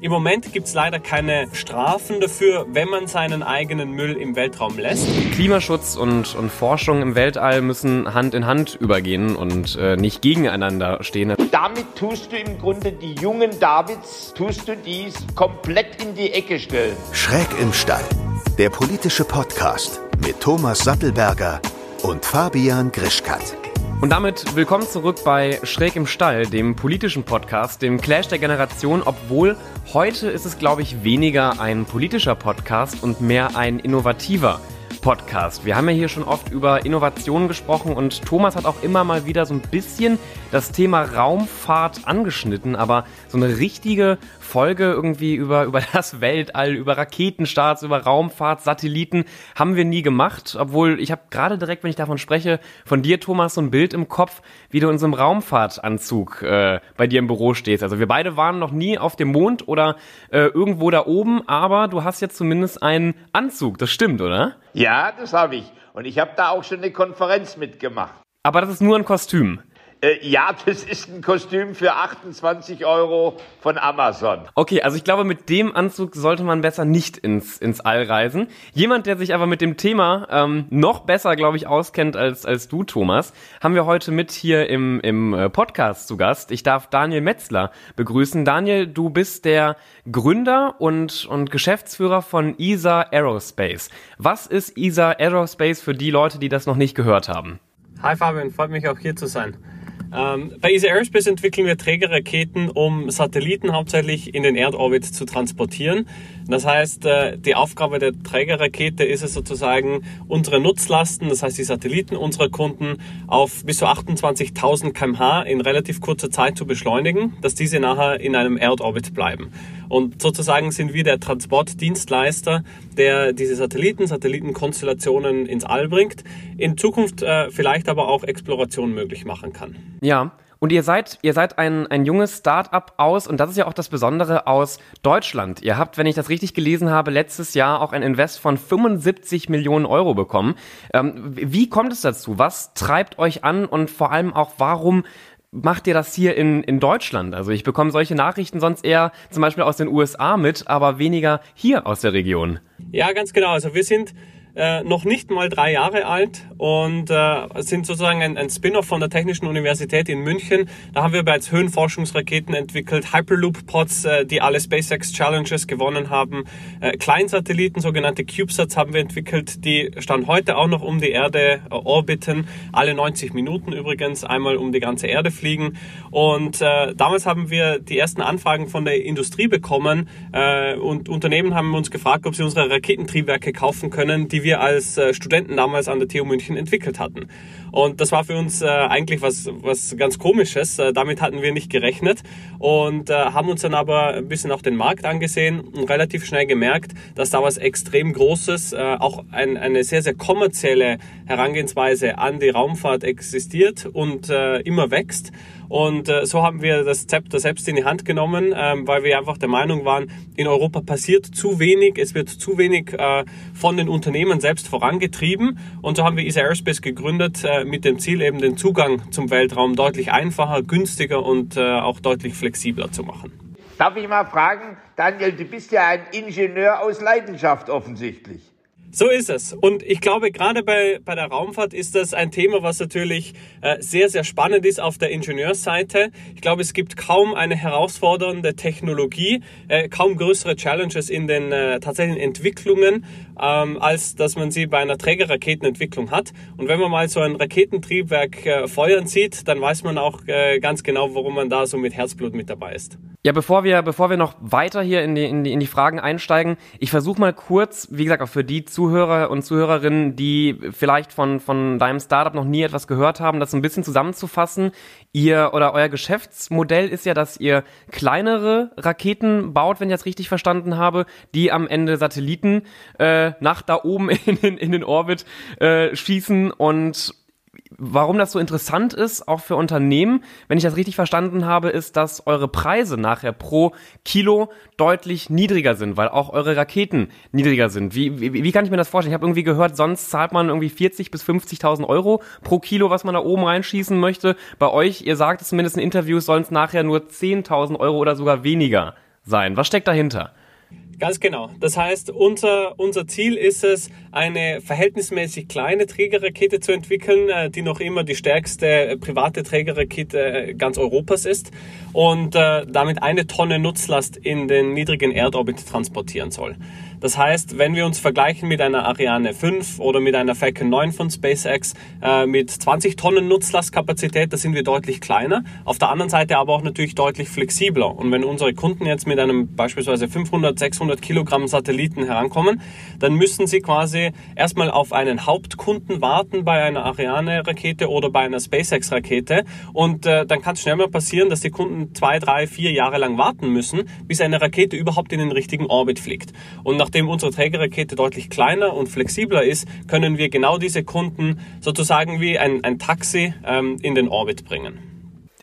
Im Moment gibt es leider keine Strafen dafür, wenn man seinen eigenen Müll im Weltraum lässt. Klimaschutz und, und Forschung im Weltall müssen Hand in Hand übergehen und äh, nicht gegeneinander stehen. Damit tust du im Grunde die jungen Davids, tust du dies komplett in die Ecke stellen. Schräg im Stall, der politische Podcast mit Thomas Sattelberger und Fabian Grischkat. Und damit willkommen zurück bei Schräg im Stall, dem politischen Podcast, dem Clash der Generation, obwohl heute ist es, glaube ich, weniger ein politischer Podcast und mehr ein innovativer Podcast. Wir haben ja hier schon oft über Innovationen gesprochen und Thomas hat auch immer mal wieder so ein bisschen das Thema Raumfahrt angeschnitten, aber so eine richtige Folge irgendwie über, über das Weltall, über Raketenstarts, über Raumfahrt, Satelliten haben wir nie gemacht, obwohl ich habe gerade direkt, wenn ich davon spreche, von dir, Thomas, so ein Bild im Kopf, wie du in so einem Raumfahrtanzug äh, bei dir im Büro stehst. Also wir beide waren noch nie auf dem Mond oder äh, irgendwo da oben, aber du hast jetzt zumindest einen Anzug, das stimmt, oder? Ja, das habe ich. Und ich habe da auch schon eine Konferenz mitgemacht. Aber das ist nur ein Kostüm. Äh, ja, das ist ein Kostüm für 28 Euro von Amazon. Okay, also ich glaube, mit dem Anzug sollte man besser nicht ins, ins All reisen. Jemand, der sich aber mit dem Thema ähm, noch besser, glaube ich, auskennt als, als du, Thomas, haben wir heute mit hier im, im äh, Podcast zu Gast. Ich darf Daniel Metzler begrüßen. Daniel, du bist der Gründer und, und Geschäftsführer von ESA Aerospace. Was ist ESA Aerospace für die Leute, die das noch nicht gehört haben? Hi Fabian, freut mich auch hier zu sein. Ähm, bei Easy Aerospace entwickeln wir Trägerraketen, um Satelliten hauptsächlich in den Erdorbit zu transportieren. Das heißt, äh, die Aufgabe der Trägerrakete ist es sozusagen, unsere Nutzlasten, das heißt die Satelliten unserer Kunden, auf bis zu 28.000 kmh in relativ kurzer Zeit zu beschleunigen, dass diese nachher in einem Erdorbit bleiben. Und sozusagen sind wir der Transportdienstleister, der diese Satelliten, Satellitenkonstellationen ins All bringt, in Zukunft äh, vielleicht aber auch Exploration möglich machen kann. Ja. Und ihr seid, ihr seid ein, ein junges Start-up aus, und das ist ja auch das Besondere aus Deutschland. Ihr habt, wenn ich das richtig gelesen habe, letztes Jahr auch ein Invest von 75 Millionen Euro bekommen. Ähm, wie kommt es dazu? Was treibt euch an und vor allem auch, warum macht ihr das hier in, in Deutschland? Also ich bekomme solche Nachrichten sonst eher zum Beispiel aus den USA mit, aber weniger hier aus der Region. Ja, ganz genau. Also wir sind äh, noch nicht mal drei Jahre alt und äh, sind sozusagen ein, ein Spin-off von der Technischen Universität in München. Da haben wir bereits Höhenforschungsraketen entwickelt, Hyperloop-Pods, äh, die alle SpaceX Challenges gewonnen haben, äh, Kleinsatelliten, sogenannte CubeSats haben wir entwickelt, die stand heute auch noch um die Erde äh, orbiten, alle 90 Minuten übrigens, einmal um die ganze Erde fliegen. Und äh, damals haben wir die ersten Anfragen von der Industrie bekommen und Unternehmen haben uns gefragt, ob sie unsere Raketentriebwerke kaufen können, die wir als äh, Studenten damals an der TU München entwickelt hatten. Und das war für uns äh, eigentlich was, was ganz Komisches. Äh, damit hatten wir nicht gerechnet und äh, haben uns dann aber ein bisschen auch den Markt angesehen und relativ schnell gemerkt, dass da was extrem Großes, äh, auch ein, eine sehr, sehr kommerzielle Herangehensweise an die Raumfahrt existiert und äh, immer wächst. Und äh, so haben wir das Zepter selbst in die Hand genommen, ähm, weil wir einfach der Meinung waren, in Europa passiert zu wenig, es wird zu wenig äh, von den Unternehmen selbst vorangetrieben. Und so haben wir ESA Aerospace gegründet äh, mit dem Ziel, eben den Zugang zum Weltraum deutlich einfacher, günstiger und äh, auch deutlich flexibler zu machen. Darf ich mal fragen, Daniel, du bist ja ein Ingenieur aus Leidenschaft offensichtlich. So ist es. Und ich glaube, gerade bei, bei der Raumfahrt ist das ein Thema, was natürlich äh, sehr, sehr spannend ist auf der Ingenieursseite. Ich glaube, es gibt kaum eine herausfordernde Technologie, äh, kaum größere Challenges in den äh, tatsächlichen Entwicklungen, ähm, als dass man sie bei einer Trägerraketenentwicklung hat. Und wenn man mal so ein Raketentriebwerk feuern sieht, dann weiß man auch ganz genau, warum man da so mit Herzblut mit dabei ist. Ja, bevor wir, bevor wir noch weiter hier in die, in die, in die Fragen einsteigen, ich versuche mal kurz, wie gesagt, auch für die Zuhörer und Zuhörerinnen, die vielleicht von, von deinem Startup noch nie etwas gehört haben, das ein bisschen zusammenzufassen. Ihr oder euer Geschäftsmodell ist ja, dass ihr kleinere Raketen baut, wenn ich das richtig verstanden habe, die am Ende Satelliten äh, nach da oben in, in, in den Orbit äh, schießen und warum das so interessant ist, auch für Unternehmen, wenn ich das richtig verstanden habe, ist, dass eure Preise nachher pro Kilo deutlich niedriger sind, weil auch eure Raketen niedriger sind. Wie, wie, wie kann ich mir das vorstellen? Ich habe irgendwie gehört, sonst zahlt man irgendwie 40 bis 50.000 Euro pro Kilo, was man da oben reinschießen möchte. Bei euch, ihr sagt es zumindest in Interviews, sollen es nachher nur 10.000 Euro oder sogar weniger sein. Was steckt dahinter? Ganz genau. Das heißt, unser, unser Ziel ist es, eine verhältnismäßig kleine Trägerrakete zu entwickeln, äh, die noch immer die stärkste äh, private Trägerrakete äh, ganz Europas ist und damit eine Tonne Nutzlast in den niedrigen Erdorbit transportieren soll. Das heißt, wenn wir uns vergleichen mit einer Ariane 5 oder mit einer Falcon 9 von SpaceX äh, mit 20 Tonnen Nutzlastkapazität, da sind wir deutlich kleiner. Auf der anderen Seite aber auch natürlich deutlich flexibler. Und wenn unsere Kunden jetzt mit einem beispielsweise 500, 600 Kilogramm Satelliten herankommen, dann müssen sie quasi erstmal auf einen Hauptkunden warten bei einer Ariane-Rakete oder bei einer SpaceX-Rakete. Und äh, dann kann es schnell mal passieren, dass die Kunden zwei, drei, vier Jahre lang warten müssen, bis eine Rakete überhaupt in den richtigen Orbit fliegt. Und nachdem unsere Trägerrakete deutlich kleiner und flexibler ist, können wir genau diese Kunden sozusagen wie ein, ein Taxi ähm, in den Orbit bringen.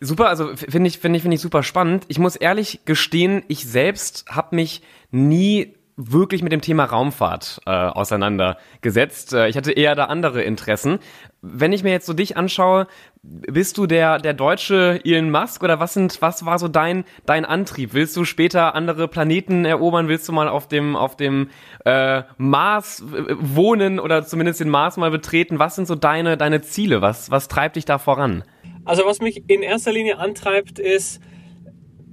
Super, also finde ich, finde ich, finde ich super spannend. Ich muss ehrlich gestehen, ich selbst habe mich nie wirklich mit dem Thema Raumfahrt äh, auseinandergesetzt. Äh, ich hatte eher da andere Interessen. Wenn ich mir jetzt so dich anschaue, bist du der der deutsche Elon Musk oder was sind was war so dein dein Antrieb? Willst du später andere Planeten erobern? Willst du mal auf dem auf dem äh, Mars äh, wohnen oder zumindest den Mars mal betreten? Was sind so deine deine Ziele? Was was treibt dich da voran? Also was mich in erster Linie antreibt, ist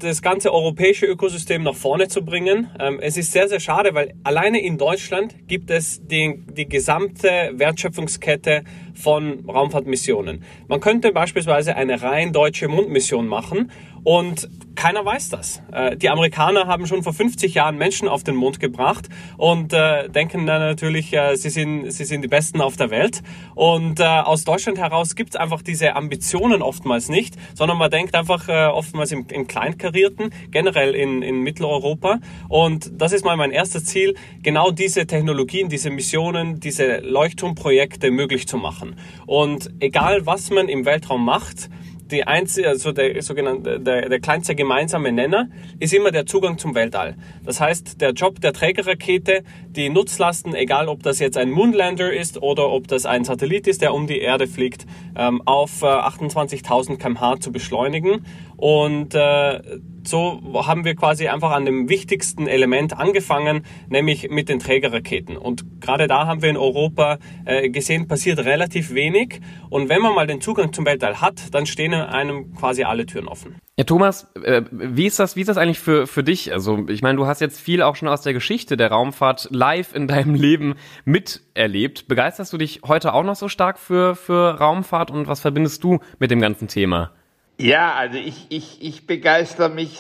das ganze europäische Ökosystem nach vorne zu bringen. Ähm, es ist sehr, sehr schade, weil alleine in Deutschland gibt es die, die gesamte Wertschöpfungskette von Raumfahrtmissionen. Man könnte beispielsweise eine rein deutsche Mondmission machen und keiner weiß das. Äh, die Amerikaner haben schon vor 50 Jahren Menschen auf den Mond gebracht und äh, denken dann natürlich, äh, sie, sind, sie sind die Besten auf der Welt. Und aus Deutschland heraus gibt es einfach diese Ambitionen oftmals nicht, sondern man denkt einfach oftmals im, im Kleinkarierten, generell in, in Mitteleuropa. Und das ist mal mein erstes Ziel, genau diese Technologien, diese Missionen, diese Leuchtturmprojekte möglich zu machen. Und egal, was man im Weltraum macht, die einzige, also der sogenannte, der, der kleinste gemeinsame Nenner ist immer der Zugang zum Weltall. Das heißt, der Job der Trägerrakete, die Nutzlasten, egal ob das jetzt ein Moonlander ist oder ob das ein Satellit ist, der um die Erde fliegt, ähm, auf 28.000 kmh zu beschleunigen und äh, so haben wir quasi einfach an dem wichtigsten Element angefangen, nämlich mit den Trägerraketen. Und gerade da haben wir in Europa äh, gesehen, passiert relativ wenig. Und wenn man mal den Zugang zum Weltall hat, dann stehen einem quasi alle Türen offen. Ja, Thomas, äh, wie ist das, wie ist das eigentlich für, für dich? Also, ich meine, du hast jetzt viel auch schon aus der Geschichte der Raumfahrt live in deinem Leben miterlebt. Begeisterst du dich heute auch noch so stark für, für Raumfahrt und was verbindest du mit dem ganzen Thema? Ja, also ich, ich, ich begeister mich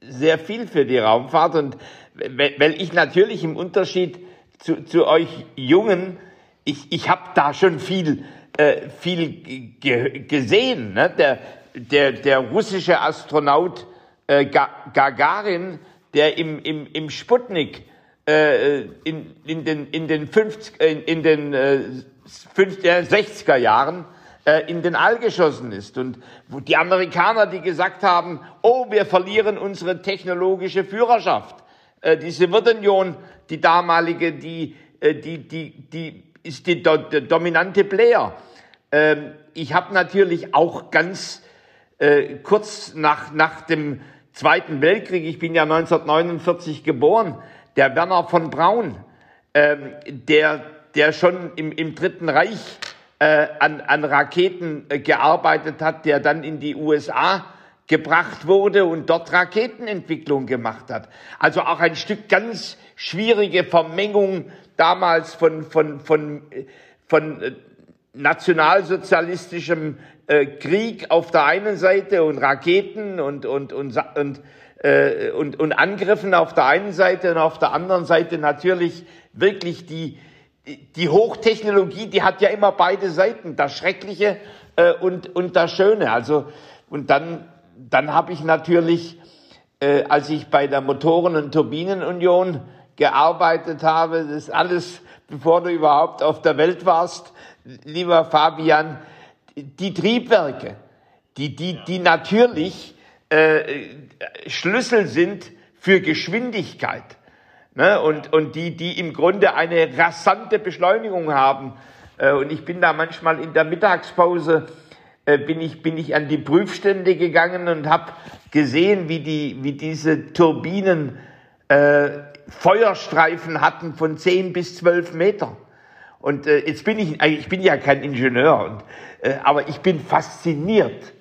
sehr viel für die Raumfahrt und weil ich natürlich im Unterschied zu, zu euch Jungen, ich, ich habe da schon viel, äh, viel ge gesehen. Ne? Der, der, der russische Astronaut äh, Gagarin, der im, im, im Sputnik äh, in, in den, in den, 50, in, in den äh, 50, äh, 60er Jahren in den All geschossen ist. Und die Amerikaner, die gesagt haben, oh, wir verlieren unsere technologische Führerschaft. Äh, die Sowjetunion, die damalige, die, äh, die, die, die ist die, do, der dominante Player. Ähm, ich habe natürlich auch ganz äh, kurz nach, nach dem Zweiten Weltkrieg, ich bin ja 1949 geboren, der Werner von Braun, ähm, der, der schon im, im Dritten Reich äh, an, an Raketen äh, gearbeitet hat, der dann in die USA gebracht wurde und dort Raketenentwicklung gemacht hat. Also auch ein Stück ganz schwierige Vermengung damals von, von, von, von äh, nationalsozialistischem äh, Krieg auf der einen Seite und Raketen und, und, und, und, äh, und, und Angriffen auf der einen Seite und auf der anderen Seite natürlich wirklich die, die Hochtechnologie, die hat ja immer beide Seiten, das Schreckliche äh, und, und das Schöne. Also, und dann, dann habe ich natürlich, äh, als ich bei der Motoren- und Turbinenunion gearbeitet habe, das alles, bevor du überhaupt auf der Welt warst, lieber Fabian, die Triebwerke, die, die, die natürlich äh, Schlüssel sind für Geschwindigkeit ne? und, und die, die im Grunde eine rasante Beschleunigung haben. Äh, und ich bin da manchmal in der Mittagspause äh, bin, ich, bin ich an die Prüfstände gegangen und habe gesehen, wie, die, wie diese Turbinen äh, Feuerstreifen hatten von 10 bis 12 Meter. Und äh, jetzt bin ich, ich bin ja kein Ingenieur, und, äh, aber ich bin fasziniert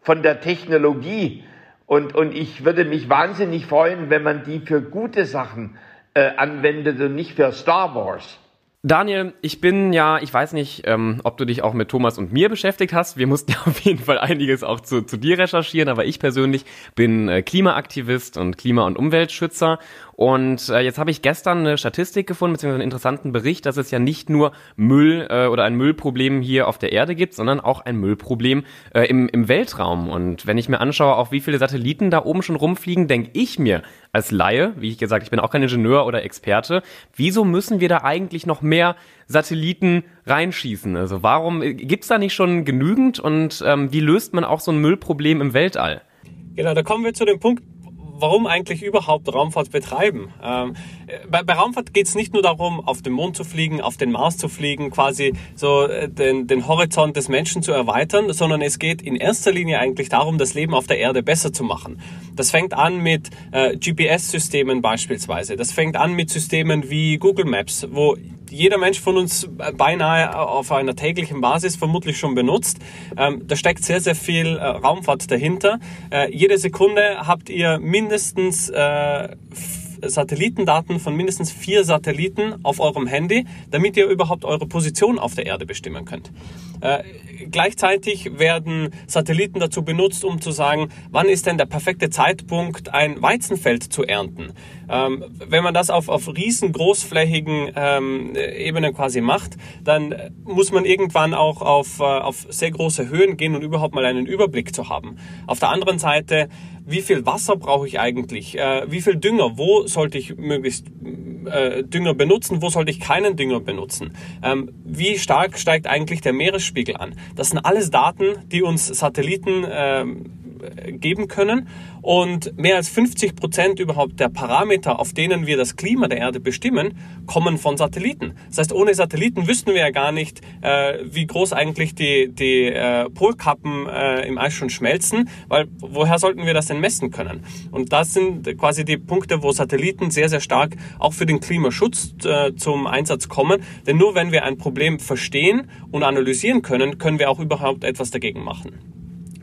von der Technologie und, und ich würde mich wahnsinnig freuen, wenn man die für gute Sachen äh, anwendet und nicht für Star Wars. Daniel, ich bin ja, ich weiß nicht, ähm, ob du dich auch mit Thomas und mir beschäftigt hast. Wir mussten ja auf jeden Fall einiges auch zu, zu dir recherchieren, aber ich persönlich bin äh, Klimaaktivist und Klima- und Umweltschützer und äh, jetzt habe ich gestern eine Statistik gefunden, beziehungsweise einen interessanten Bericht, dass es ja nicht nur Müll äh, oder ein Müllproblem hier auf der Erde gibt, sondern auch ein Müllproblem äh, im, im Weltraum. Und wenn ich mir anschaue, auch wie viele Satelliten da oben schon rumfliegen, denke ich mir als Laie, wie ich gesagt, ich bin auch kein Ingenieur oder Experte, wieso müssen wir da eigentlich noch mehr Satelliten reinschießen? Also warum äh, gibt's da nicht schon genügend und ähm, wie löst man auch so ein Müllproblem im Weltall? Genau, da kommen wir zu dem Punkt, warum eigentlich überhaupt Raumfahrt betreiben? Ähm, bei, bei, Raumfahrt geht es nicht nur darum, auf den Mond zu fliegen, auf den Mars zu fliegen, quasi so äh, den, den Horizont des Menschen zu erweitern, sondern es geht in erster Linie eigentlich darum, das Leben auf der Erde besser zu machen. Das fängt an mit äh, GPS-Systemen beispielsweise. Das fängt an mit Systemen wie Google Maps, wo jeder Mensch von uns beinahe auf einer täglichen Basis vermutlich schon benutzt. Ähm, da steckt sehr, sehr viel äh, Raumfahrt dahinter. Äh, jede Sekunde habt ihr mindestens äh, Satellitendaten von mindestens vier Satelliten auf eurem Handy, damit ihr überhaupt eure Position auf der Erde bestimmen könnt. Äh, gleichzeitig werden Satelliten dazu benutzt, um zu sagen, wann ist denn der perfekte Zeitpunkt, ein Weizenfeld zu ernten. Ähm, wenn man das auf, auf riesengroßflächigen ähm, Ebenen quasi macht, dann muss man irgendwann auch auf, äh, auf sehr große Höhen gehen und überhaupt mal einen Überblick zu haben. Auf der anderen Seite wie viel Wasser brauche ich eigentlich, äh, wie viel Dünger, wo sollte ich möglichst äh, Dünger benutzen, wo sollte ich keinen Dünger benutzen, ähm, wie stark steigt eigentlich der Meeresspiegel an. Das sind alles Daten, die uns Satelliten ähm, geben können und mehr als 50 Prozent überhaupt der Parameter, auf denen wir das Klima der Erde bestimmen, kommen von Satelliten. Das heißt, ohne Satelliten wüssten wir ja gar nicht, äh, wie groß eigentlich die, die äh, Polkappen äh, im Eis schon schmelzen, weil woher sollten wir das denn messen können? Und das sind quasi die Punkte, wo Satelliten sehr, sehr stark auch für den Klimaschutz äh, zum Einsatz kommen. Denn nur wenn wir ein Problem verstehen und analysieren können, können wir auch überhaupt etwas dagegen machen.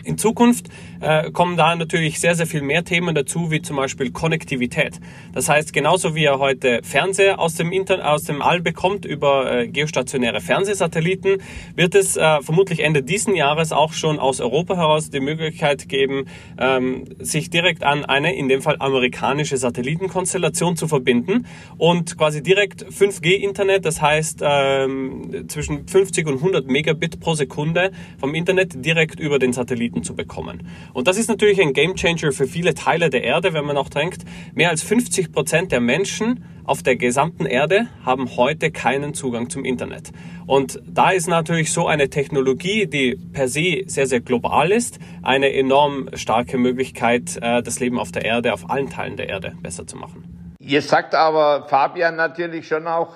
In Zukunft äh, kommen da natürlich sehr, sehr viel mehr Themen dazu, wie zum Beispiel Konnektivität. Das heißt, genauso wie ihr heute Fernseher aus dem, Internet, aus dem All bekommt über äh, geostationäre Fernsehsatelliten, wird es äh, vermutlich Ende diesen Jahres auch schon aus Europa heraus die Möglichkeit geben, ähm, sich direkt an eine, in dem Fall amerikanische Satellitenkonstellation zu verbinden und quasi direkt 5G-Internet, das heißt ähm, zwischen 50 und 100 Megabit pro Sekunde vom Internet direkt über den Satelliten zu bekommen. Und das ist natürlich ein Gamechanger für viele Teile der Erde, wenn man auch denkt, mehr als 50 Prozent der Menschen auf der gesamten Erde haben heute keinen Zugang zum Internet. Und da ist natürlich so eine Technologie, die per se sehr, sehr global ist, eine enorm starke Möglichkeit, äh, das Leben auf der Erde, auf allen Teilen der Erde besser zu machen. Ihr sagt aber, Fabian, natürlich schon auch,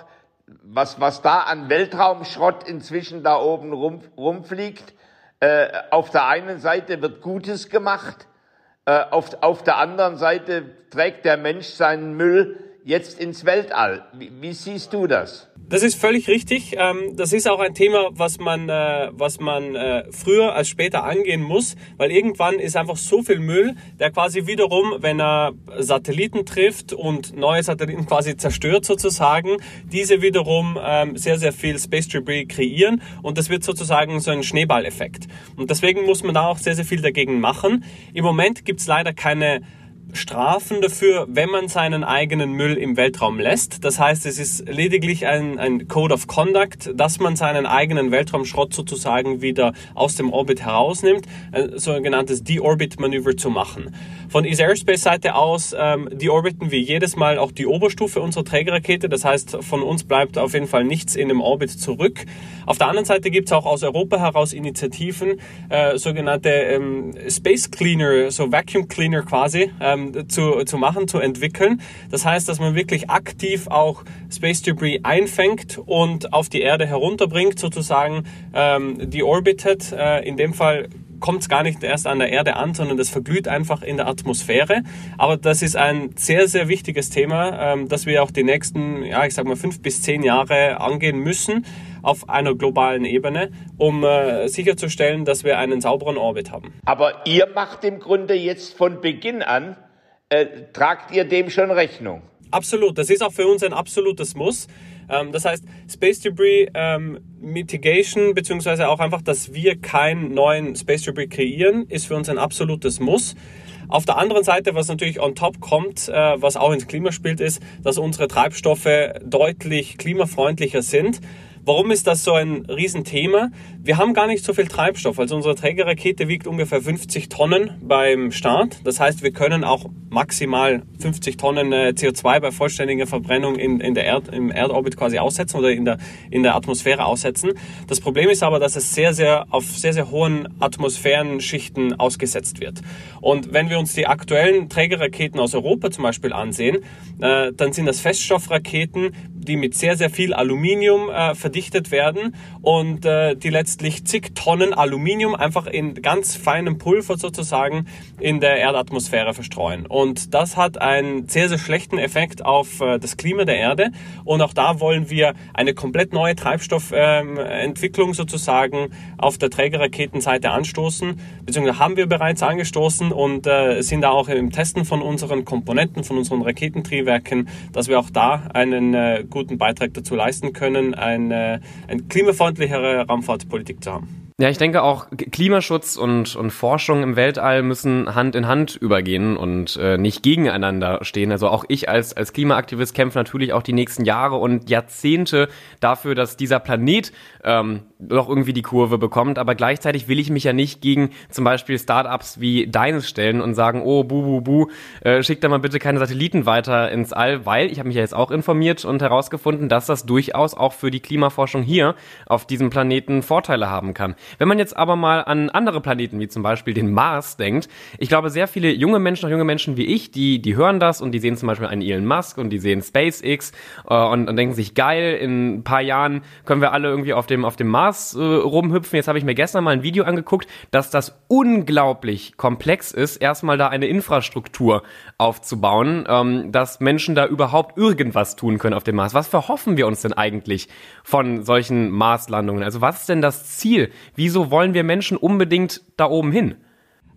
was, was da an Weltraumschrott inzwischen da oben rum, rumfliegt, äh, auf der einen Seite wird Gutes gemacht, äh, auf, auf der anderen Seite trägt der Mensch seinen Müll jetzt ins Weltall. Wie, wie siehst du das? Das ist völlig richtig. Ähm, das ist auch ein Thema, was man, äh, was man äh, früher als später angehen muss, weil irgendwann ist einfach so viel Müll, der quasi wiederum, wenn er Satelliten trifft und neue Satelliten quasi zerstört sozusagen, diese wiederum ähm, sehr, sehr viel Space Debris kreieren und das wird sozusagen so ein Schneeballeffekt. Und deswegen muss man da auch sehr, sehr viel dagegen machen. Im Moment gibt es leider keine Strafen dafür, wenn man seinen eigenen Müll im Weltraum lässt. Das heißt, es ist lediglich ein, ein Code of Conduct, dass man seinen eigenen Weltraumschrott sozusagen wieder aus dem Orbit herausnimmt, ein sogenanntes Deorbit-Manöver zu machen. Von Easy Airspace Seite aus ähm, deorbiten wir jedes Mal auch die Oberstufe unserer Trägerrakete. Das heißt, von uns bleibt auf jeden Fall nichts in dem Orbit zurück. Auf der anderen Seite gibt es auch aus Europa heraus Initiativen, äh, sogenannte ähm, Space Cleaner, so Vacuum Cleaner quasi, ähm, zu, zu machen, zu entwickeln. Das heißt, dass man wirklich aktiv auch Space Debris einfängt und auf die Erde herunterbringt, sozusagen ähm, deorbited. Äh, in dem Fall kommt es gar nicht erst an der Erde an, sondern das verglüht einfach in der Atmosphäre. Aber das ist ein sehr, sehr wichtiges Thema, ähm, das wir auch die nächsten, ja, ich sag mal, fünf bis zehn Jahre angehen müssen auf einer globalen Ebene, um äh, sicherzustellen, dass wir einen sauberen Orbit haben. Aber ihr macht im Grunde jetzt von Beginn an, äh, tragt ihr dem schon Rechnung? Absolut, das ist auch für uns ein absolutes Muss. Ähm, das heißt, Space Debris ähm, Mitigation, beziehungsweise auch einfach, dass wir keinen neuen Space Debris kreieren, ist für uns ein absolutes Muss. Auf der anderen Seite, was natürlich on top kommt, äh, was auch ins Klima spielt, ist, dass unsere Treibstoffe deutlich klimafreundlicher sind. Warum ist das so ein Riesenthema? Wir haben gar nicht so viel Treibstoff. Also unsere Trägerrakete wiegt ungefähr 50 Tonnen beim Start. Das heißt, wir können auch maximal 50 Tonnen äh, CO2 bei vollständiger Verbrennung in, in der Erd, im Erdorbit quasi aussetzen oder in der, in der Atmosphäre aussetzen. Das Problem ist aber, dass es sehr, sehr auf sehr, sehr hohen Atmosphärenschichten ausgesetzt wird. Und wenn wir uns die aktuellen Trägerraketen aus Europa zum Beispiel ansehen, äh, dann sind das Feststoffraketen, die mit sehr, sehr viel Aluminium äh, verdichtet werden und äh, die letztlich zig Tonnen Aluminium einfach in ganz feinem Pulver sozusagen in der Erdatmosphäre verstreuen. Und das hat einen sehr, sehr schlechten Effekt auf äh, das Klima der Erde. Und auch da wollen wir eine komplett neue Treibstoffentwicklung ähm, sozusagen auf der Trägerraketenseite anstoßen, beziehungsweise haben wir bereits angestoßen und äh, sind da auch im Testen von unseren Komponenten, von unseren Raketentriebwerken, dass wir auch da einen äh, guten Beitrag dazu leisten können, eine, eine klimafreundlichere Raumfahrtpolitik zu haben. Ja, ich denke auch Klimaschutz und, und Forschung im Weltall müssen Hand in Hand übergehen und äh, nicht gegeneinander stehen. Also auch ich als, als Klimaaktivist kämpfe natürlich auch die nächsten Jahre und Jahrzehnte dafür, dass dieser Planet ähm, doch irgendwie die Kurve bekommt. Aber gleichzeitig will ich mich ja nicht gegen zum Beispiel Startups wie deines stellen und sagen, oh, bu, bu, bu, äh, schick da mal bitte keine Satelliten weiter ins All, weil ich habe mich ja jetzt auch informiert und herausgefunden, dass das durchaus auch für die Klimaforschung hier auf diesem Planeten Vorteile haben kann. Wenn man jetzt aber mal an andere Planeten, wie zum Beispiel den Mars, denkt, ich glaube, sehr viele junge Menschen, auch junge Menschen wie ich, die, die hören das und die sehen zum Beispiel einen Elon Musk und die sehen SpaceX äh, und, und denken sich, geil, in ein paar Jahren können wir alle irgendwie auf dem, auf dem Mars äh, rumhüpfen. Jetzt habe ich mir gestern mal ein Video angeguckt, dass das unglaublich komplex ist, erstmal da eine Infrastruktur aufzubauen, ähm, dass Menschen da überhaupt irgendwas tun können auf dem Mars. Was verhoffen wir uns denn eigentlich von solchen Marslandungen? Also was ist denn das Ziel? Wieso wollen wir Menschen unbedingt da oben hin?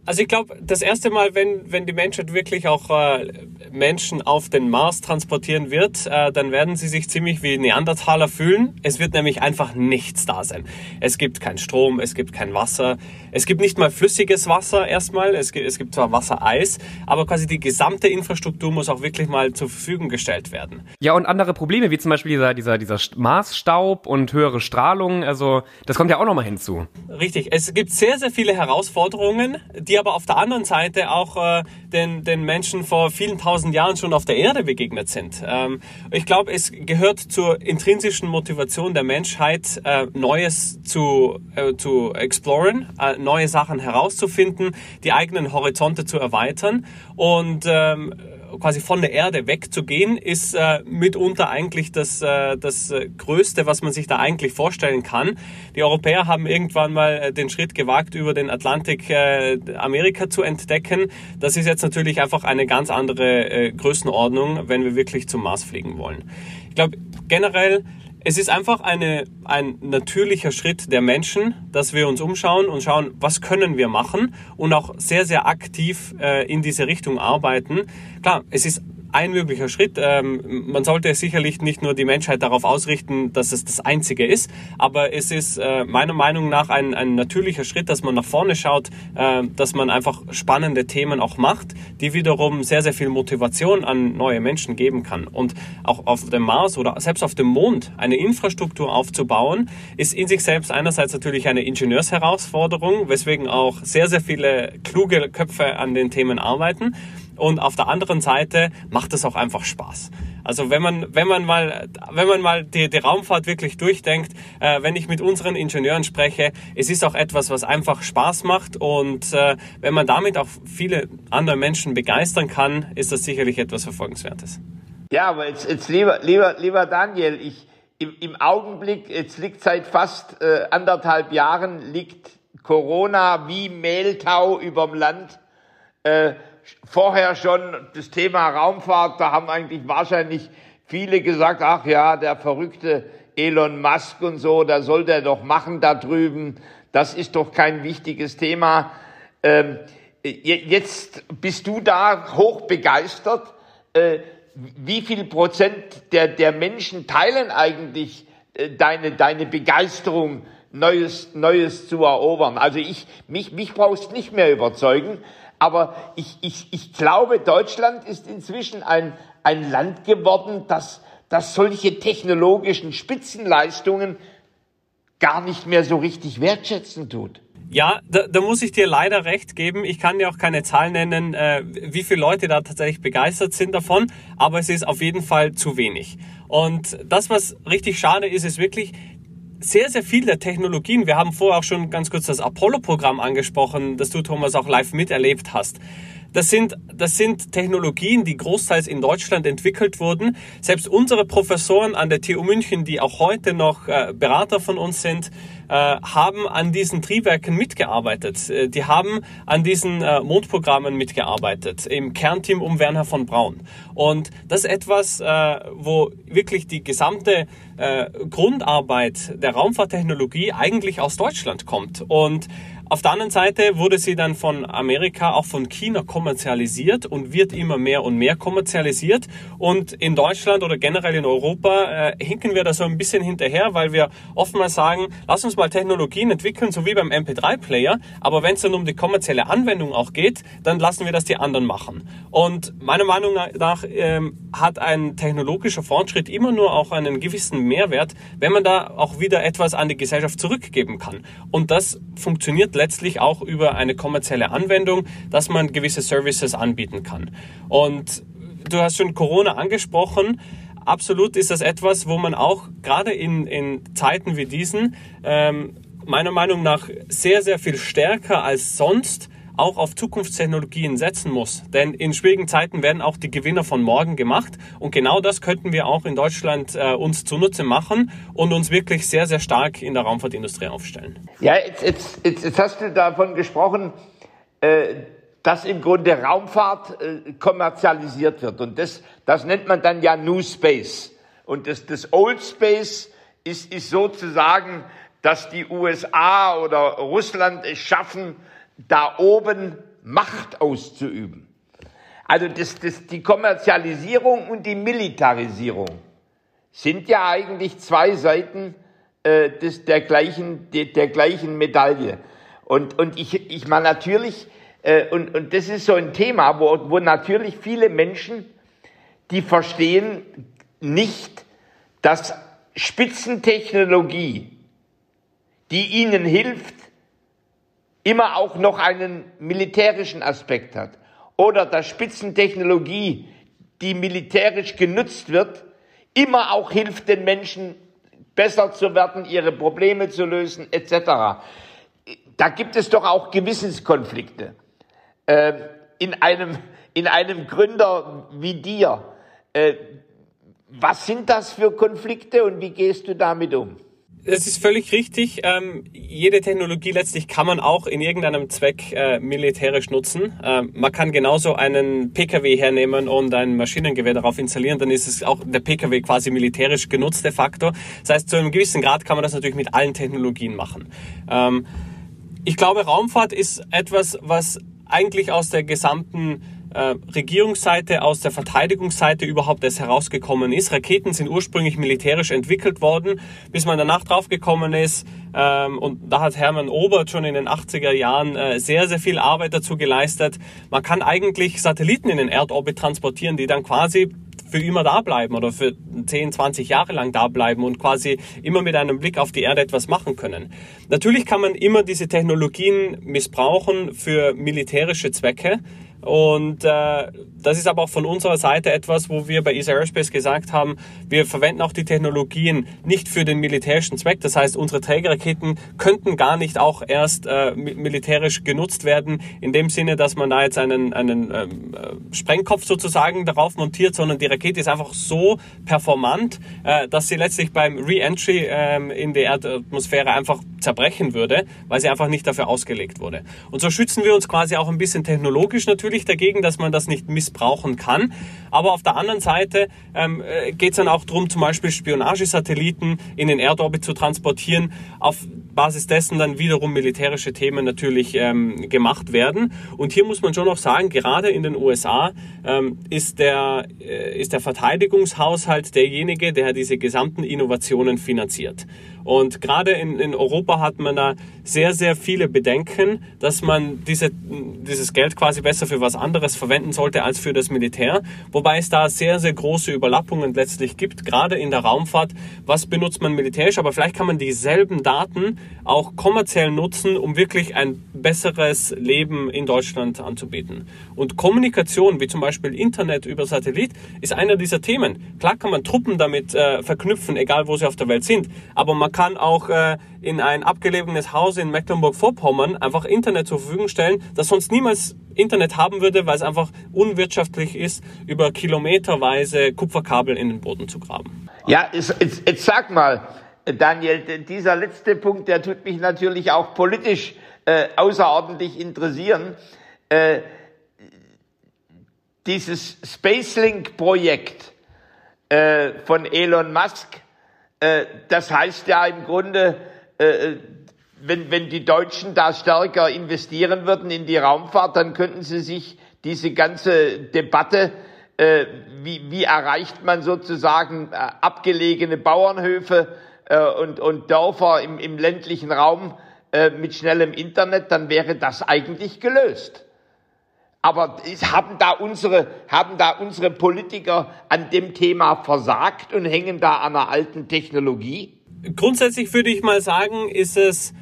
Also ich glaube, das erste Mal, wenn, wenn die Menschheit wirklich auch äh, Menschen auf den Mars transportieren wird, äh, dann werden sie sich ziemlich wie Neandertaler fühlen. Es wird nämlich einfach nichts da sein. Es gibt keinen Strom, es gibt kein Wasser, es gibt nicht mal flüssiges Wasser erstmal, es gibt, es gibt zwar Wassereis, aber quasi die gesamte Infrastruktur muss auch wirklich mal zur Verfügung gestellt werden. Ja, und andere Probleme, wie zum Beispiel dieser, dieser, dieser Marsstaub und höhere Strahlung, also das kommt ja auch nochmal hinzu. Richtig, es gibt sehr, sehr viele Herausforderungen, die aber auf der anderen Seite auch äh, den, den Menschen vor vielen tausend Jahren schon auf der Erde begegnet sind. Ähm, ich glaube, es gehört zur intrinsischen Motivation der Menschheit, äh, Neues zu, äh, zu exploren, äh, neue Sachen herauszufinden, die eigenen Horizonte zu erweitern und ähm, quasi von der Erde wegzugehen, ist äh, mitunter eigentlich das, äh, das äh, Größte, was man sich da eigentlich vorstellen kann. Die Europäer haben irgendwann mal äh, den Schritt gewagt, über den Atlantik äh, Amerika zu entdecken. Das ist jetzt natürlich einfach eine ganz andere äh, Größenordnung, wenn wir wirklich zum Mars fliegen wollen. Ich glaube, generell es ist einfach eine, ein natürlicher Schritt der Menschen, dass wir uns umschauen und schauen, was können wir machen und auch sehr, sehr aktiv äh, in diese Richtung arbeiten. Klar, es ist ein möglicher Schritt. Ähm, man sollte sicherlich nicht nur die Menschheit darauf ausrichten, dass es das Einzige ist, aber es ist äh, meiner Meinung nach ein, ein natürlicher Schritt, dass man nach vorne schaut, äh, dass man einfach spannende Themen auch macht, die wiederum sehr, sehr viel Motivation an neue Menschen geben kann. Und auch auf dem Mars oder selbst auf dem Mond eine Infrastruktur aufzubauen, ist in sich selbst einerseits natürlich eine Ingenieursherausforderung, weswegen auch sehr, sehr viele kluge Köpfe an den Themen arbeiten. Und auf der anderen Seite macht es auch einfach Spaß. Also wenn man, wenn man mal, wenn man mal die, die Raumfahrt wirklich durchdenkt, äh, wenn ich mit unseren Ingenieuren spreche, es ist auch etwas, was einfach Spaß macht und äh, wenn man damit auch viele andere Menschen begeistern kann, ist das sicherlich etwas Verfolgenswertes. Ja, aber jetzt, jetzt lieber, lieber, lieber Daniel, ich, im, im Augenblick, jetzt liegt seit fast äh, anderthalb Jahren, liegt Corona wie Mehltau überm Land. Äh, vorher schon das Thema Raumfahrt, da haben eigentlich wahrscheinlich viele gesagt, ach ja, der verrückte Elon Musk und so, da soll der doch machen da drüben, das ist doch kein wichtiges Thema. Ähm, jetzt bist du da hoch begeistert. Äh, wie viel Prozent der, der Menschen teilen eigentlich äh, deine, deine Begeisterung, Neues, Neues zu erobern? Also ich, mich, mich brauchst nicht mehr überzeugen, aber ich, ich, ich glaube, Deutschland ist inzwischen ein, ein Land geworden, das, das solche technologischen Spitzenleistungen gar nicht mehr so richtig wertschätzen tut. Ja, da, da muss ich dir leider recht geben. Ich kann dir auch keine Zahl nennen, äh, wie viele Leute da tatsächlich begeistert sind davon, aber es ist auf jeden Fall zu wenig. Und das, was richtig schade ist, ist wirklich, sehr, sehr viel der Technologien, wir haben vorher auch schon ganz kurz das Apollo-Programm angesprochen, das du, Thomas, auch live miterlebt hast. Das sind, das sind Technologien, die großteils in Deutschland entwickelt wurden. Selbst unsere Professoren an der TU München, die auch heute noch äh, Berater von uns sind, haben an diesen Triebwerken mitgearbeitet. Äh, die haben an diesen äh, Mondprogrammen mitgearbeitet, im Kernteam um Werner von Braun. Und das ist etwas, wo wirklich die gesamte Grundarbeit der Raumfahrttechnologie eigentlich aus Deutschland kommt. Und auf der anderen Seite wurde sie dann von Amerika, auch von China kommerzialisiert und wird immer mehr und mehr kommerzialisiert. Und in Deutschland oder generell in Europa äh, hinken wir da so ein bisschen hinterher, weil wir oftmals sagen, lass uns mal Technologien entwickeln, so wie beim MP3-Player. Aber wenn es dann um die kommerzielle Anwendung auch geht, dann lassen wir das die anderen machen. Und meiner Meinung nach ähm, hat ein technologischer Fortschritt immer nur auch einen gewissen Mehrwert, wenn man da auch wieder etwas an die Gesellschaft zurückgeben kann. Und das funktioniert letztlich auch über eine kommerzielle Anwendung, dass man gewisse Services anbieten kann. Und du hast schon Corona angesprochen. Absolut ist das etwas, wo man auch gerade in, in Zeiten wie diesen ähm, meiner Meinung nach sehr, sehr viel stärker als sonst auch auf Zukunftstechnologien setzen muss. Denn in schwierigen Zeiten werden auch die Gewinner von morgen gemacht. Und genau das könnten wir auch in Deutschland äh, uns zunutze machen und uns wirklich sehr, sehr stark in der Raumfahrtindustrie aufstellen. Ja, jetzt, jetzt, jetzt, jetzt hast du davon gesprochen, äh, dass im Grunde Raumfahrt äh, kommerzialisiert wird. Und das, das nennt man dann ja New Space. Und das, das Old Space ist, ist sozusagen, dass die USA oder Russland es schaffen, da oben Macht auszuüben. Also das, das, die Kommerzialisierung und die Militarisierung sind ja eigentlich zwei Seiten äh, des, der, gleichen, der, der gleichen Medaille. Und, und ich, ich meine natürlich, äh, und, und das ist so ein Thema, wo, wo natürlich viele Menschen, die verstehen nicht, dass Spitzentechnologie, die ihnen hilft, immer auch noch einen militärischen Aspekt hat. Oder dass Spitzentechnologie, die militärisch genutzt wird, immer auch hilft den Menschen besser zu werden, ihre Probleme zu lösen, etc. Da gibt es doch auch Gewissenskonflikte. Äh, in, einem, in einem Gründer wie dir. Äh, was sind das für Konflikte und wie gehst du damit um? Es ist völlig richtig. Ähm, jede Technologie letztlich kann man auch in irgendeinem Zweck äh, militärisch nutzen. Ähm, man kann genauso einen PKW hernehmen und ein Maschinengewehr darauf installieren, dann ist es auch der PKW quasi militärisch genutzt de facto. Das heißt, zu einem gewissen Grad kann man das natürlich mit allen Technologien machen. Ähm, ich glaube, Raumfahrt ist etwas, was eigentlich aus der gesamten Regierungsseite, aus der Verteidigungsseite überhaupt erst herausgekommen ist. Raketen sind ursprünglich militärisch entwickelt worden, bis man danach draufgekommen ist. Ähm, und da hat Hermann Obert schon in den 80er Jahren äh, sehr, sehr viel Arbeit dazu geleistet. Man kann eigentlich Satelliten in den Erdorbit transportieren, die dann quasi für immer da bleiben oder für 10, 20 Jahre lang da bleiben und quasi immer mit einem Blick auf die Erde etwas machen können. Natürlich kann man immer diese Technologien missbrauchen für militärische Zwecke. Und äh, das ist aber auch von unserer Seite etwas, wo wir bei ESA Aerospace gesagt haben, wir verwenden auch die Technologien nicht für den militärischen Zweck. Das heißt, unsere Trägerraketen könnten gar nicht auch erst äh, militärisch genutzt werden, in dem Sinne, dass man da jetzt einen, einen ähm, äh, Sprengkopf sozusagen darauf montiert, sondern die Rakete ist einfach so performant, äh, dass sie letztlich beim Re-Entry ähm, in die Erdatmosphäre einfach zerbrechen würde, weil sie einfach nicht dafür ausgelegt wurde. Und so schützen wir uns quasi auch ein bisschen technologisch natürlich dagegen, dass man das nicht missbrauchen kann. Aber auf der anderen Seite ähm, äh, geht es dann auch darum, zum Beispiel Spionagesatelliten in den Erdorbit zu transportieren, auf Basis dessen dann wiederum militärische Themen natürlich ähm, gemacht werden. Und hier muss man schon noch sagen, gerade in den USA ähm, ist, der, äh, ist der Verteidigungshaushalt derjenige, der diese gesamten Innovationen finanziert. Und gerade in, in Europa hat man da sehr, sehr viele Bedenken, dass man diese, dieses Geld quasi besser für was anderes verwenden sollte als für das Militär. Wobei es da sehr, sehr große Überlappungen letztlich gibt, gerade in der Raumfahrt. Was benutzt man militärisch? Aber vielleicht kann man dieselben Daten auch kommerziell nutzen, um wirklich ein besseres Leben in Deutschland anzubieten. Und Kommunikation, wie zum Beispiel Internet über Satellit, ist einer dieser Themen. Klar kann man Truppen damit äh, verknüpfen, egal wo sie auf der Welt sind. Aber man kann auch äh, in ein abgelegenes Haus in Mecklenburg-Vorpommern einfach Internet zur Verfügung stellen, das sonst niemals Internet haben würde, weil es einfach unwirtschaftlich ist, über kilometerweise Kupferkabel in den Boden zu graben. Ja, jetzt, sag mal, Daniel, dieser letzte Punkt, der tut mich natürlich auch politisch äh, außerordentlich interessieren. Äh, dieses Spacelink-Projekt äh, von Elon Musk, äh, das heißt ja im Grunde, äh, wenn, wenn die Deutschen da stärker investieren würden in die Raumfahrt, dann könnten sie sich diese ganze Debatte, äh, wie, wie erreicht man sozusagen äh, abgelegene Bauernhöfe äh, und, und Dörfer im, im ländlichen Raum äh, mit schnellem Internet, dann wäre das eigentlich gelöst. Aber haben da unsere, haben da unsere Politiker an dem Thema versagt und hängen da an einer alten Technologie? Grundsätzlich würde ich mal sagen, ist es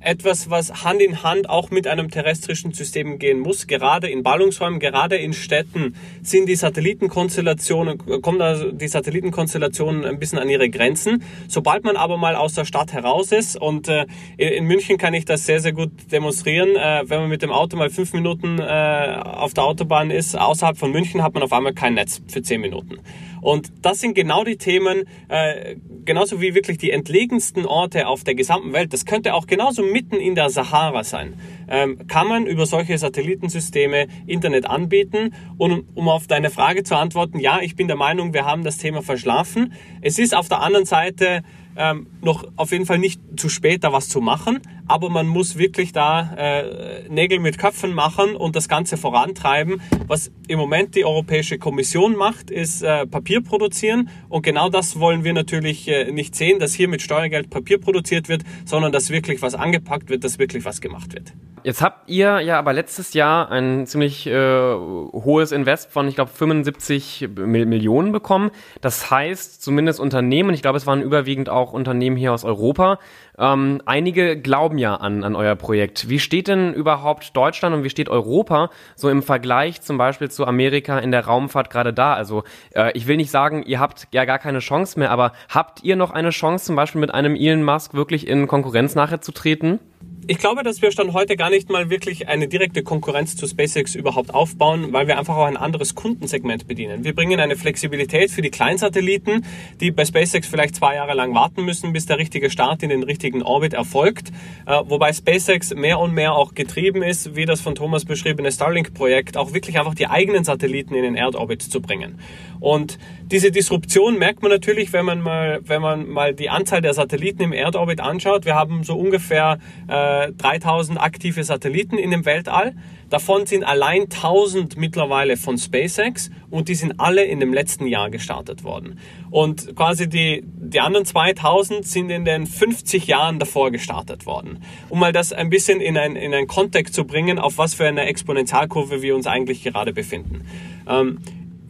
etwas, was Hand in Hand auch mit einem terrestrischen System gehen muss. Gerade in Ballungsräumen, gerade in Städten sind die Satellitenkonstellationen, kommen die Satellitenkonstellationen ein bisschen an ihre Grenzen. Sobald man aber mal aus der Stadt heraus ist und äh, in München kann ich das sehr, sehr gut demonstrieren, äh, wenn man mit dem Auto mal fünf Minuten äh, auf der Autobahn ist, außerhalb von München hat man auf einmal kein Netz für zehn Minuten. Und das sind genau die Themen, äh, genauso wie wirklich die entlegensten Orte auf der gesamten Welt. Das könnte auch genauso mitten in der Sahara sein. Ähm, kann man über solche Satellitensysteme Internet anbieten? Und um auf deine Frage zu antworten, ja, ich bin der Meinung, wir haben das Thema verschlafen. Es ist auf der anderen Seite ähm, noch auf jeden Fall nicht zu spät, da was zu machen, aber man muss wirklich da äh, Nägel mit Köpfen machen und das Ganze vorantreiben. Was im Moment die Europäische Kommission macht, ist äh, Papier produzieren und genau das wollen wir natürlich äh, nicht sehen, dass hier mit Steuergeld Papier produziert wird, sondern dass wirklich was angepackt wird, dass wirklich was gemacht wird. Jetzt habt ihr ja aber letztes Jahr ein ziemlich äh, hohes Invest von, ich glaube, 75 Millionen bekommen. Das heißt, zumindest Unternehmen, ich glaube, es waren überwiegend auch Unternehmen hier aus Europa, ähm, einige glauben ja an, an euer Projekt. Wie steht denn überhaupt Deutschland und wie steht Europa so im Vergleich zum Beispiel zu Amerika in der Raumfahrt gerade da? Also äh, ich will nicht sagen, ihr habt ja gar keine Chance mehr, aber habt ihr noch eine Chance, zum Beispiel mit einem Elon Musk wirklich in Konkurrenz nachher zu treten? Ich glaube, dass wir Stand heute gar nicht mal wirklich eine direkte Konkurrenz zu SpaceX überhaupt aufbauen, weil wir einfach auch ein anderes Kundensegment bedienen. Wir bringen eine Flexibilität für die Kleinsatelliten, die bei SpaceX vielleicht zwei Jahre lang warten müssen, bis der richtige Start in den richtigen Orbit erfolgt. Äh, wobei SpaceX mehr und mehr auch getrieben ist, wie das von Thomas beschriebene Starlink-Projekt, auch wirklich einfach die eigenen Satelliten in den Erdorbit zu bringen. Und diese Disruption merkt man natürlich, wenn man mal, wenn man mal die Anzahl der Satelliten im Erdorbit anschaut. Wir haben so ungefähr äh, 3000 aktive Satelliten in dem Weltall. Davon sind allein 1000 mittlerweile von SpaceX und die sind alle in dem letzten Jahr gestartet worden. Und quasi die, die anderen 2000 sind in den 50 Jahren davor gestartet worden. Um mal das ein bisschen in, ein, in einen Kontext zu bringen, auf was für eine Exponentialkurve wir uns eigentlich gerade befinden. Ähm,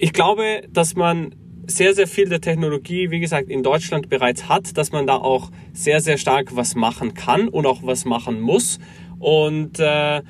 ich glaube, dass man sehr, sehr viel der Technologie, wie gesagt, in Deutschland bereits hat, dass man da auch sehr, sehr stark was machen kann und auch was machen muss. Und äh,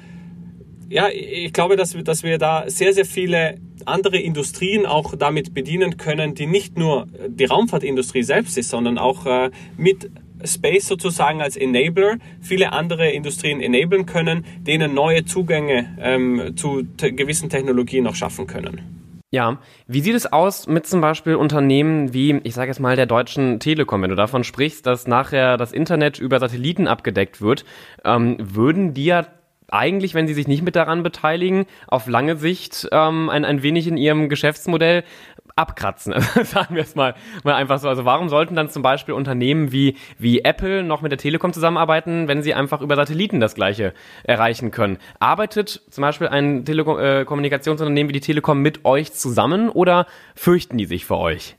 ja, ich glaube, dass wir, dass wir da sehr, sehr viele andere Industrien auch damit bedienen können, die nicht nur die Raumfahrtindustrie selbst ist, sondern auch äh, mit Space sozusagen als Enabler viele andere Industrien enablen können, denen neue Zugänge ähm, zu te gewissen Technologien noch schaffen können. Ja, wie sieht es aus mit zum Beispiel Unternehmen wie, ich sage jetzt mal, der Deutschen Telekom? Wenn du davon sprichst, dass nachher das Internet über Satelliten abgedeckt wird, ähm, würden die ja eigentlich, wenn sie sich nicht mit daran beteiligen, auf lange Sicht ähm, ein, ein wenig in ihrem Geschäftsmodell abkratzen. Sagen wir es mal, mal einfach so. Also warum sollten dann zum Beispiel Unternehmen wie, wie Apple noch mit der Telekom zusammenarbeiten, wenn sie einfach über Satelliten das Gleiche erreichen können? Arbeitet zum Beispiel ein Telekommunikationsunternehmen wie die Telekom mit euch zusammen oder fürchten die sich vor euch?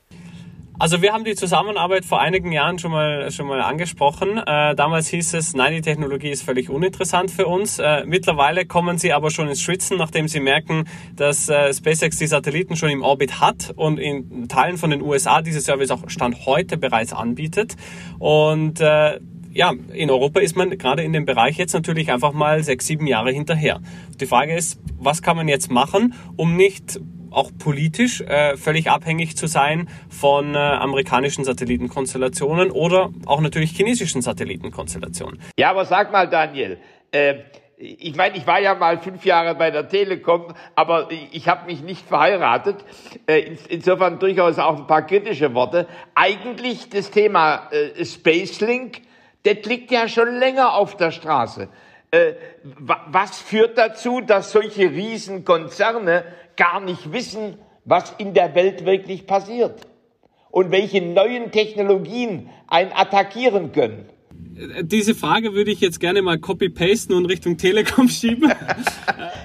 Also wir haben die Zusammenarbeit vor einigen Jahren schon mal schon mal angesprochen. Äh, damals hieß es, nein, die Technologie ist völlig uninteressant für uns. Äh, mittlerweile kommen sie aber schon ins Schwitzen, nachdem sie merken, dass äh, SpaceX die Satelliten schon im Orbit hat und in Teilen von den USA diese Service auch Stand heute bereits anbietet. Und äh, ja, in Europa ist man gerade in dem Bereich jetzt natürlich einfach mal sechs, sieben Jahre hinterher. Die Frage ist, was kann man jetzt machen, um nicht auch politisch äh, völlig abhängig zu sein von äh, amerikanischen Satellitenkonstellationen oder auch natürlich chinesischen Satellitenkonstellationen. Ja, aber sag mal, Daniel, äh, ich meine, ich war ja mal fünf Jahre bei der Telekom, aber ich habe mich nicht verheiratet. Äh, insofern durchaus auch ein paar kritische Worte. Eigentlich das Thema äh, Spacelink, das liegt ja schon länger auf der Straße. Äh, was führt dazu, dass solche Riesenkonzerne gar nicht wissen, was in der Welt wirklich passiert und welche neuen Technologien einen attackieren können. Diese Frage würde ich jetzt gerne mal copy-pasten und Richtung Telekom schieben.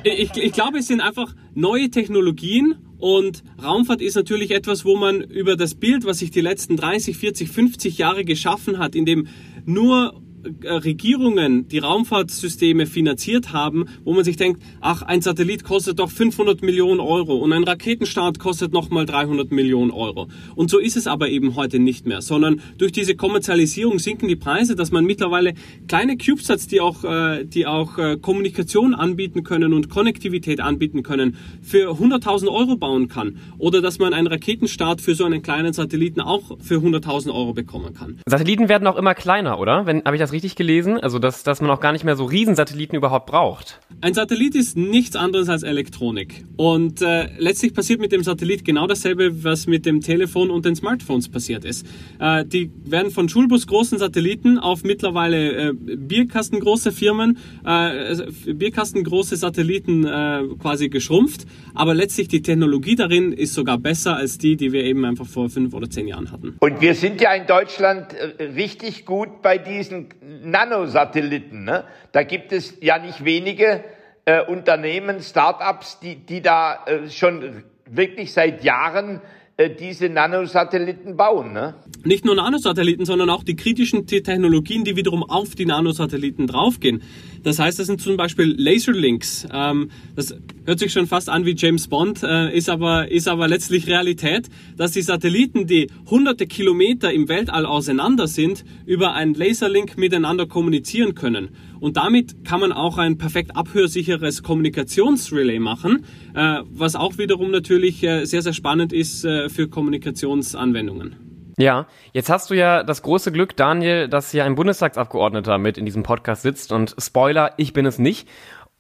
ich, ich glaube, es sind einfach neue Technologien und Raumfahrt ist natürlich etwas, wo man über das Bild, was sich die letzten 30, 40, 50 Jahre geschaffen hat, in dem nur äh, Regierungen die Raumfahrtsysteme finanziert haben, wo man sich denkt, ach, ein Satellit kostet doch 500 Millionen Euro und ein Raketenstart kostet nochmal 300 Millionen Euro. Und so ist es aber eben heute nicht mehr, sondern durch diese Kommerzialisierung sinken die Preise, dass man mittlerweile kleine CubeSats, die auch, äh, die auch äh, Kommunikation anbieten können und Konnektivität anbieten können, für 100.000 Euro bauen kann. Oder dass man einen Raketenstart für so einen kleinen Satelliten auch für 100.000 Euro bekommen kann. Satelliten werden auch immer kleiner, oder? Wenn, habe ich das richtig gelesen? Also, dass, dass man auch gar nicht mehr so Riesensatelliten überhaupt braucht. Ein Satellit ist nichts anderes als Elektronik. Und äh, letztlich passiert mit dem Satellit genau dasselbe, was mit dem Telefon und den Smartphones passiert ist. Äh, die werden von Schulbusgroßen Satelliten auf mittlerweile äh, Bierkastengroße Firmen, äh, Bierkastengroße Satelliten äh, quasi geschrumpft. Aber letztlich die Technologie darin ist sogar besser als die, die wir eben einfach vor fünf oder zehn Jahren hatten. Und wir sind ja in Deutschland äh, richtig gut bei diesen Nanosatelliten. Ne? Da gibt es ja nicht wenige äh, Unternehmen, Start-ups, die, die da äh, schon wirklich seit Jahren äh, diese Nanosatelliten bauen. Ne? Nicht nur Nanosatelliten, sondern auch die kritischen Technologien, die wiederum auf die Nanosatelliten draufgehen. Das heißt, das sind zum Beispiel Laserlinks. Ähm, das hört sich schon fast an wie James Bond, äh, ist, aber, ist aber letztlich Realität, dass die Satelliten, die hunderte Kilometer im Weltall auseinander sind, über einen Laserlink miteinander kommunizieren können. Und damit kann man auch ein perfekt abhörsicheres Kommunikationsrelay machen, äh, was auch wiederum natürlich äh, sehr, sehr spannend ist äh, für Kommunikationsanwendungen. Ja, jetzt hast du ja das große Glück, Daniel, dass hier ein Bundestagsabgeordneter mit in diesem Podcast sitzt und Spoiler, ich bin es nicht.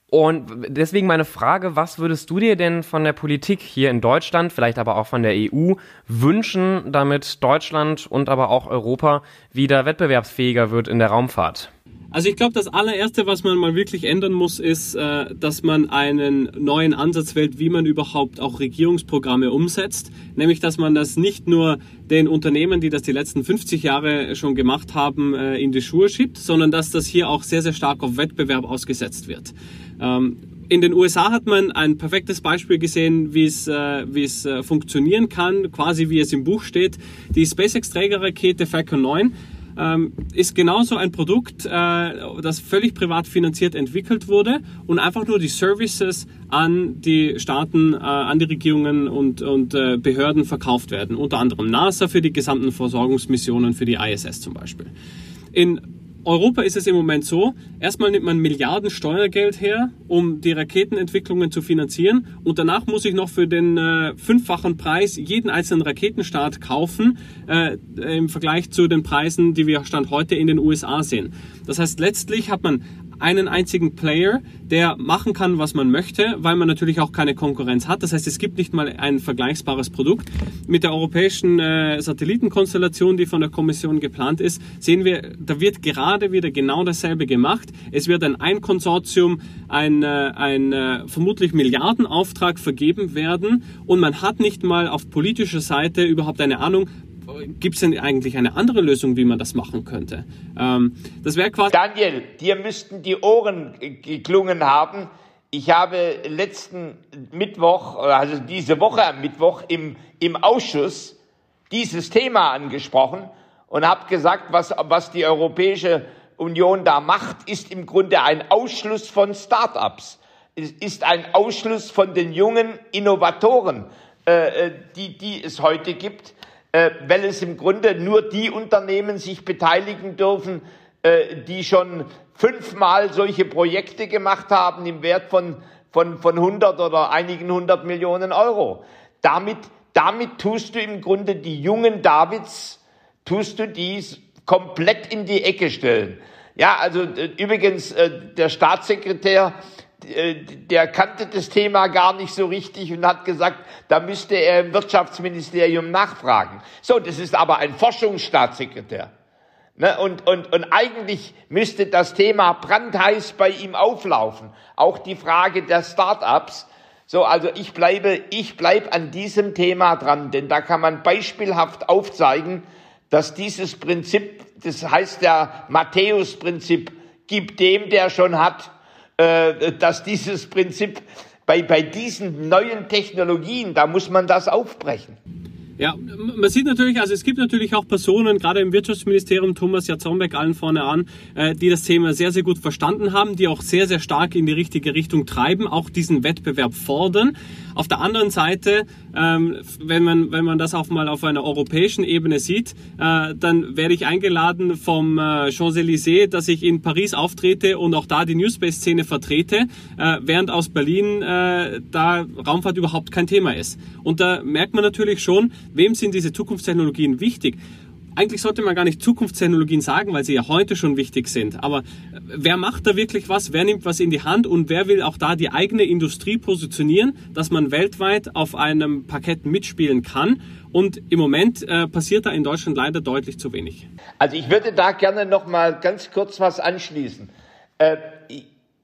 Und deswegen meine Frage, was würdest du dir denn von der Politik hier in Deutschland, vielleicht aber auch von der EU wünschen, damit Deutschland und aber auch Europa wieder wettbewerbsfähiger wird in der Raumfahrt? Also ich glaube, das allererste, was man mal wirklich ändern muss, ist, äh, dass man einen neuen Ansatz wählt, wie man überhaupt auch Regierungsprogramme umsetzt. Nämlich, dass man das nicht nur den Unternehmen, die das die letzten 50 Jahre schon gemacht haben, äh, in die Schuhe schiebt, sondern dass das hier auch sehr, sehr stark auf Wettbewerb ausgesetzt wird. Ähm, in den USA hat man ein perfektes Beispiel gesehen, wie es, äh, wie es äh, funktionieren kann, quasi wie es im Buch steht. Die SpaceX-Trägerrakete Falcon 9 ähm, ist genauso ein Produkt, äh, das völlig privat finanziert entwickelt wurde und einfach nur die Services an die Staaten, äh, an die Regierungen und, und äh, Behörden verkauft werden. Unter anderem NASA für die gesamten Versorgungsmissionen für die ISS zum Beispiel. In Europa ist es im Moment so, erstmal nimmt man Milliarden Steuergeld her, um die Raketenentwicklungen zu finanzieren und danach muss ich noch für den äh, fünffachen Preis jeden einzelnen Raketenstart kaufen äh, im Vergleich zu den Preisen, die wir Stand heute in den USA sehen. Das heißt, letztlich hat man einen einzigen Player, der machen kann, was man möchte, weil man natürlich auch keine Konkurrenz hat. Das heißt, es gibt nicht mal ein vergleichbares Produkt. Mit der europäischen äh, Satellitenkonstellation, die von der Kommission geplant ist, sehen wir, da wird gerade wieder genau dasselbe gemacht. Es wird ein Ein-Konsortium, ein, äh, ein äh, vermutlich Milliardenauftrag vergeben werden und man hat nicht mal auf politischer Seite überhaupt eine Ahnung, gibt es denn eigentlich eine andere Lösung, wie man das machen könnte? Ähm, das wäre quasi. Daniel, dir müssten die Ohren geklungen haben. Ich habe letzten Mittwoch, also diese Woche am Mittwoch im, im Ausschuss dieses Thema angesprochen und habe gesagt, was, was die Europäische Union da macht, ist im Grunde ein Ausschluss von Start-ups. Es ist ein Ausschluss von den jungen Innovatoren, äh, äh die, die es heute gibt äh, weil es im Grunde nur die Unternehmen sich beteiligen dürfen, äh, die schon fünfmal solche Projekte gemacht haben im Wert von, von, von 100 oder einigen hundert Millionen Euro. Damit, damit tust du im Grunde die jungen Davids, tust du dies komplett in die Ecke stellen. Ja, also äh, übrigens, äh, der Staatssekretär der kannte das Thema gar nicht so richtig und hat gesagt, da müsste er im Wirtschaftsministerium nachfragen. So, das ist aber ein Forschungsstaatssekretär. Ne, und, und, und eigentlich müsste das Thema brandheiß bei ihm auflaufen. Auch die Frage der Start-ups. So, also ich bleibe, ich bleibe an diesem Thema dran, denn da kann man beispielhaft aufzeigen, dass dieses Prinzip, das heißt der Matthäus-Prinzip, gibt dem, der schon hat, äh, dass dieses Prinzip bei, bei diesen neuen Technologien, da muss man das aufbrechen. Ja, man sieht natürlich, also es gibt natürlich auch Personen, gerade im Wirtschaftsministerium, Thomas Jatzombeck allen vorne an, äh, die das Thema sehr, sehr gut verstanden haben, die auch sehr, sehr stark in die richtige Richtung treiben, auch diesen Wettbewerb fordern. Auf der anderen Seite, ähm, wenn man, wenn man das auch mal auf einer europäischen Ebene sieht, äh, dann werde ich eingeladen vom äh, Champs-Élysées, dass ich in Paris auftrete und auch da die Newspace-Szene vertrete, während aus Berlin da Raumfahrt überhaupt kein Thema ist. Und da merkt man natürlich schon, Wem sind diese Zukunftstechnologien wichtig? Eigentlich sollte man gar nicht Zukunftstechnologien sagen, weil sie ja heute schon wichtig sind. Aber äh, wer macht da wirklich was? Wer nimmt was in die Hand? Und wer will auch da die eigene Industrie positionieren, dass man weltweit auf einem Parkett mitspielen kann? Und im Moment äh, passiert da in Deutschland leider deutlich zu wenig. Also ich würde da gerne noch mal ganz kurz was anschließen. Äh,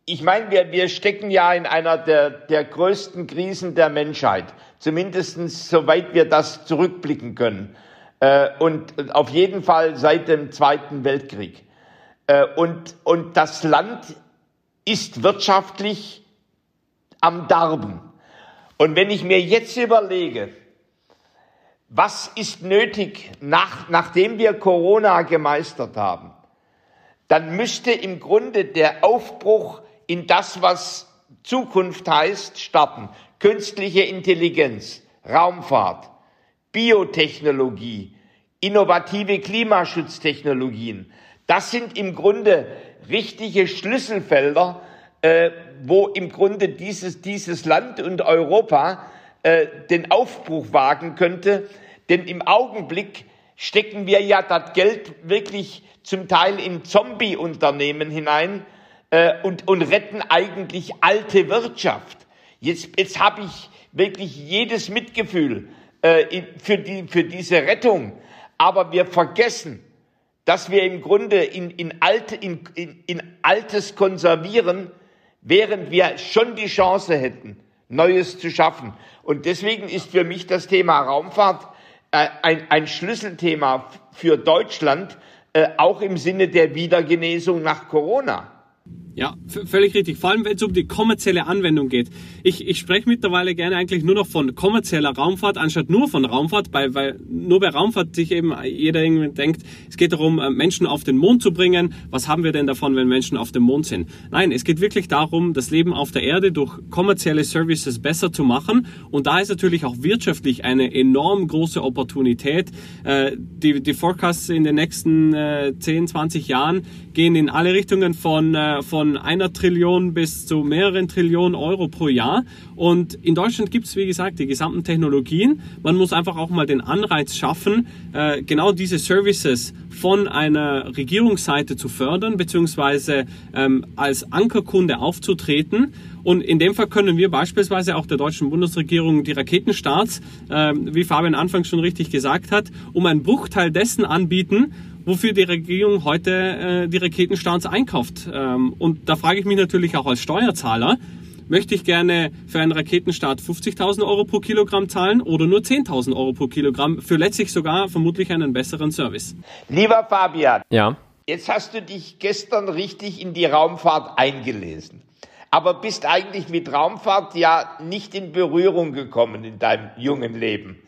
ich meine, wir, wir stecken ja in einer der, der größten Krisen der Menschheit, zumindest soweit wir das zurückblicken können. Äh, und auf jeden Fall seit dem Zweiten Weltkrieg. Äh, und, und das Land ist wirtschaftlich am Darben. Und wenn ich mir jetzt überlege, was ist nötig, nach, nachdem wir Corona gemeistert haben, dann müsste im Grunde der Aufbruch in das, was Zukunft heißt, starten. Künstliche Intelligenz, Raumfahrt, Biotechnologie, innovative Klimaschutztechnologien. Das sind im Grunde richtige Schlüsselfelder, äh, wo im Grunde dieses, dieses Land und Europa äh, den Aufbruch wagen könnte. Denn im Augenblick stecken wir ja das Geld wirklich zum Teil in Zombie-Unternehmen hinein, äh, und, und retten eigentlich alte Wirtschaft. Jetzt, jetzt habe ich wirklich jedes Mitgefühl äh, für, die, für diese Rettung. Aber wir vergessen, dass wir im Grunde in, in, alte, in, in, in Altes konservieren, während wir schon die Chance hätten, Neues zu schaffen. Und deswegen ist für mich das Thema Raumfahrt äh, ein, ein Schlüsselthema für Deutschland, äh, auch im Sinne der Wiedergenesung nach Corona. Ja, völlig richtig. Vor allem, wenn es um die kommerzielle Anwendung geht. Ich, ich spreche mittlerweile gerne eigentlich nur noch von kommerzieller Raumfahrt, anstatt nur von Raumfahrt, weil, weil nur bei Raumfahrt sich eben jeder irgendwie denkt, es geht darum, äh, Menschen auf den Mond zu bringen. Was haben wir denn davon, wenn Menschen auf dem Mond sind? Nein, es geht wirklich darum, das Leben auf der Erde durch kommerzielle Services besser zu machen. Und da ist natürlich auch wirtschaftlich eine enorm große Opportunität. Äh, die, die Forecasts in den nächsten 10, äh, 20 Jahren gehen in alle Richtungen von, von von einer Trillion bis zu mehreren Trillionen Euro pro Jahr. Und in Deutschland gibt es, wie gesagt, die gesamten Technologien. Man muss einfach auch mal den Anreiz schaffen, äh, genau diese Services von einer Regierungsseite zu fördern, beziehungsweise ähm, als Ankerkunde aufzutreten. Und in dem Fall können wir beispielsweise auch der deutschen Bundesregierung die Raketenstarts, äh, wie Fabian anfangs schon richtig gesagt hat, um einen Bruchteil dessen anbieten, wofür die Regierung heute äh, die Raketenstarts einkauft. Ähm, und da frage ich mich natürlich auch als Steuerzahler, möchte ich gerne für einen Raketenstart 50.000 Euro pro Kilogramm zahlen oder nur 10.000 Euro pro Kilogramm für letztlich sogar vermutlich einen besseren Service. Lieber Fabian, ja. jetzt hast du dich gestern richtig in die Raumfahrt eingelesen, aber bist eigentlich mit Raumfahrt ja nicht in Berührung gekommen in deinem jungen Leben.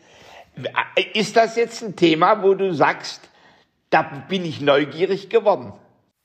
Ist das jetzt ein Thema, wo du sagst, da bin ich neugierig geworden.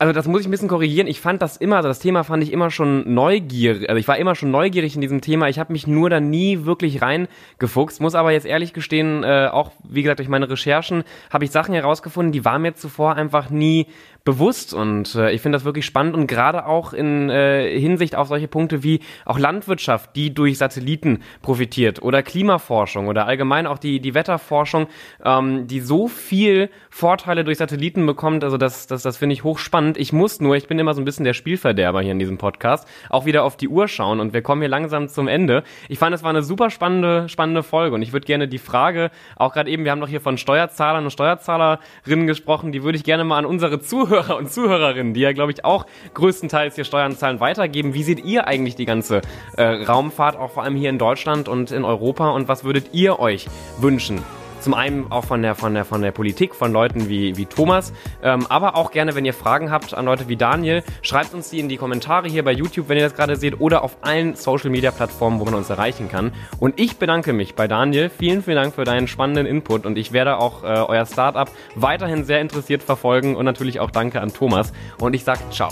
Also das muss ich ein bisschen korrigieren. Ich fand das immer, also das Thema fand ich immer schon neugierig. Also ich war immer schon neugierig in diesem Thema. Ich habe mich nur da nie wirklich reingefuchst. Muss aber jetzt ehrlich gestehen, äh, auch wie gesagt durch meine Recherchen habe ich Sachen herausgefunden, die waren mir zuvor einfach nie bewusst und äh, ich finde das wirklich spannend und gerade auch in äh, Hinsicht auf solche Punkte wie auch Landwirtschaft, die durch Satelliten profitiert oder Klimaforschung oder allgemein auch die, die Wetterforschung, ähm, die so viel Vorteile durch Satelliten bekommt, also das, das, das finde ich hochspannend. Ich muss nur, ich bin immer so ein bisschen der Spielverderber hier in diesem Podcast, auch wieder auf die Uhr schauen und wir kommen hier langsam zum Ende. Ich fand, es war eine super spannende, spannende Folge und ich würde gerne die Frage, auch gerade eben, wir haben noch hier von Steuerzahlern und Steuerzahlerinnen gesprochen, die würde ich gerne mal an unsere Zuhörer Zuhörer und Zuhörerinnen, die ja, glaube ich, auch größtenteils hier Steuern zahlen, weitergeben. Wie seht ihr eigentlich die ganze äh, Raumfahrt, auch vor allem hier in Deutschland und in Europa? Und was würdet ihr euch wünschen? Zum einen auch von der, von der, von der Politik, von Leuten wie, wie Thomas, ähm, aber auch gerne, wenn ihr Fragen habt an Leute wie Daniel, schreibt uns die in die Kommentare hier bei YouTube, wenn ihr das gerade seht, oder auf allen Social Media Plattformen, wo man uns erreichen kann. Und ich bedanke mich bei Daniel. Vielen, vielen Dank für deinen spannenden Input und ich werde auch äh, euer Startup weiterhin sehr interessiert verfolgen und natürlich auch danke an Thomas. Und ich sage ciao.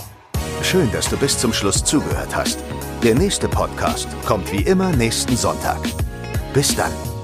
Schön, dass du bis zum Schluss zugehört hast. Der nächste Podcast kommt wie immer nächsten Sonntag. Bis dann.